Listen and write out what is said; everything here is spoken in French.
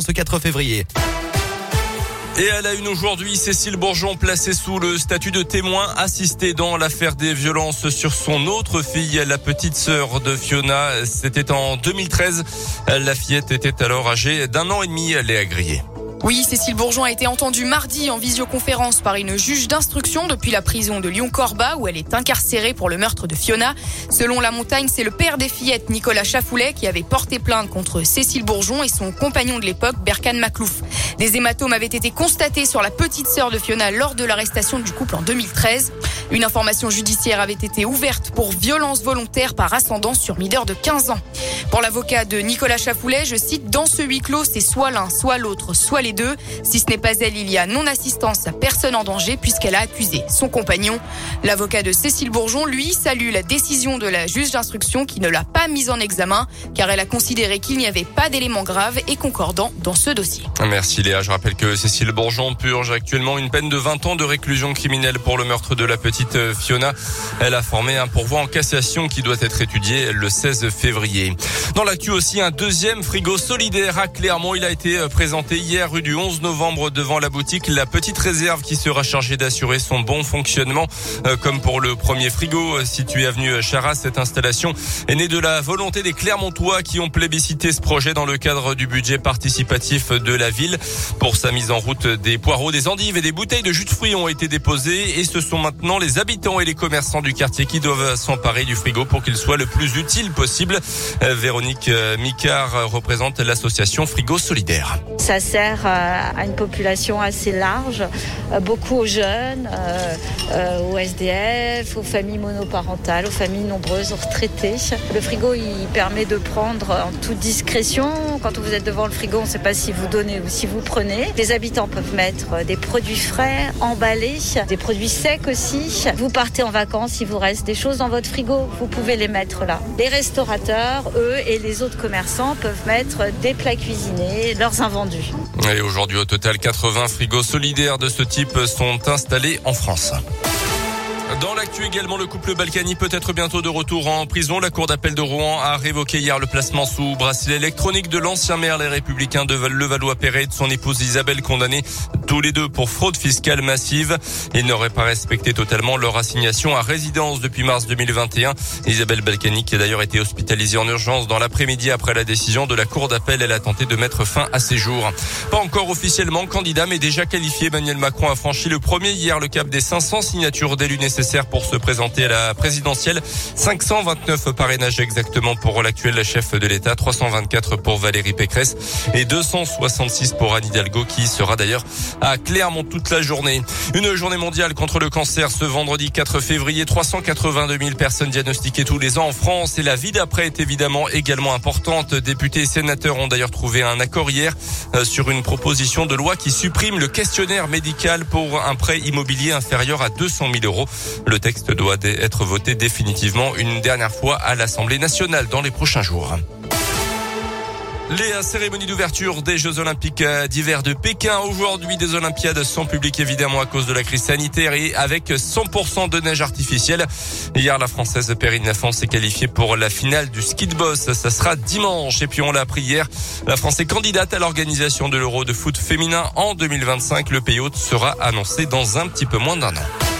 ce 4 février. Et à la une aujourd'hui, Cécile Bourgeon placée sous le statut de témoin assisté dans l'affaire des violences sur son autre fille, la petite sœur de Fiona. C'était en 2013. La fillette était alors âgée d'un an et demi. Elle est agriée. Oui, Cécile Bourgeon a été entendue mardi en visioconférence par une juge d'instruction depuis la prison de Lyon-Corba où elle est incarcérée pour le meurtre de Fiona. Selon La Montagne, c'est le père des fillettes, Nicolas Chafoulet, qui avait porté plainte contre Cécile Bourgeon et son compagnon de l'époque, Berkan Maclouf. Des hématomes avaient été constatés sur la petite sœur de Fiona lors de l'arrestation du couple en 2013. Une information judiciaire avait été ouverte pour violence volontaire par ascendance sur mineur de 15 ans. Pour l'avocat de Nicolas Chafoulet, je cite, dans ce huis clos, c'est soit l'un, soit l'autre, soit les deux. Si ce n'est pas elle, il y a non-assistance à personne en danger puisqu'elle a accusé son compagnon. L'avocat de Cécile Bourgeon, lui, salue la décision de la juge d'instruction qui ne l'a pas mise en examen car elle a considéré qu'il n'y avait pas d'éléments graves et concordants dans ce dossier. Merci Léa. Je rappelle que Cécile Bourgeon purge actuellement une peine de 20 ans de réclusion criminelle pour le meurtre de la petite Fiona. Elle a formé un pourvoi en cassation qui doit être étudié le 16 février. Dans l'actu aussi, un deuxième frigo solidaire à Clermont. Il a été euh, présenté hier rue du 11 novembre devant la boutique. La petite réserve qui sera chargée d'assurer son bon fonctionnement. Euh, comme pour le premier frigo euh, situé avenue Charas, cette installation est née de la volonté des Clermontois qui ont plébiscité ce projet dans le cadre du budget participatif de la ville. Pour sa mise en route, des poireaux, des endives et des bouteilles de jus de fruits ont été déposées et ce sont maintenant les habitants et les commerçants du quartier qui doivent s'emparer du frigo pour qu'il soit le plus utile possible. Véronique euh, Micard représente l'association Frigo Solidaire. Ça sert euh, à une population assez large, euh, beaucoup aux jeunes, aux SDF, aux familles monoparentales, aux familles nombreuses, aux retraités. Le frigo, il permet de prendre en toute discrétion. Quand vous êtes devant le frigo, on ne sait pas si vous donnez ou si vous prenez. Les habitants peuvent mettre des produits frais, emballés, des produits secs aussi. Vous partez en vacances, il vous reste des choses dans votre frigo, vous pouvez les mettre là. Les restaurateurs, eux, et les autres commerçants peuvent mettre des plats cuisinés, leurs invendus. Et aujourd'hui, au total, 80 frigos solidaires de ce type sont installés en France. Dans l'actu également, le couple Balkany peut être bientôt de retour en prison. La cour d'appel de Rouen a révoqué hier le placement sous bracelet électronique de l'ancien maire Les Républicains de Levallois-Perret et de son épouse Isabelle condamnée tous les deux pour fraude fiscale massive. Ils n'auraient pas respecté totalement leur assignation à résidence depuis mars 2021. Isabelle Balkany qui a d'ailleurs été hospitalisée en urgence dans l'après-midi après la décision de la cour d'appel. Elle a tenté de mettre fin à ses jours. Pas encore officiellement candidat mais déjà qualifié. Emmanuel Macron a franchi le premier hier le cap des 500 signatures d'élus nécessaires pour se présenter à la présidentielle. 529 parrainages exactement pour l'actuel chef de l'État, 324 pour Valérie Pécresse et 266 pour Anne Hidalgo qui sera d'ailleurs à Clermont toute la journée. Une journée mondiale contre le cancer ce vendredi 4 février. 382 000 personnes diagnostiquées tous les ans en France et la vie d'après est évidemment également importante. Députés et sénateurs ont d'ailleurs trouvé un accord hier euh, sur une proposition de loi qui supprime le questionnaire médical pour un prêt immobilier inférieur à 200 000 euros. Le texte doit être voté définitivement une dernière fois à l'Assemblée nationale dans les prochains jours. Les cérémonies d'ouverture des Jeux Olympiques d'hiver de Pékin. Aujourd'hui, des Olympiades sans public évidemment à cause de la crise sanitaire et avec 100% de neige artificielle. Hier, la Française Perrine Lafont s'est qualifiée pour la finale du ski de boss. Ça sera dimanche. Et puis on l'a appris hier, la France est candidate à l'organisation de l'Euro de foot féminin en 2025. Le pays hôte sera annoncé dans un petit peu moins d'un an.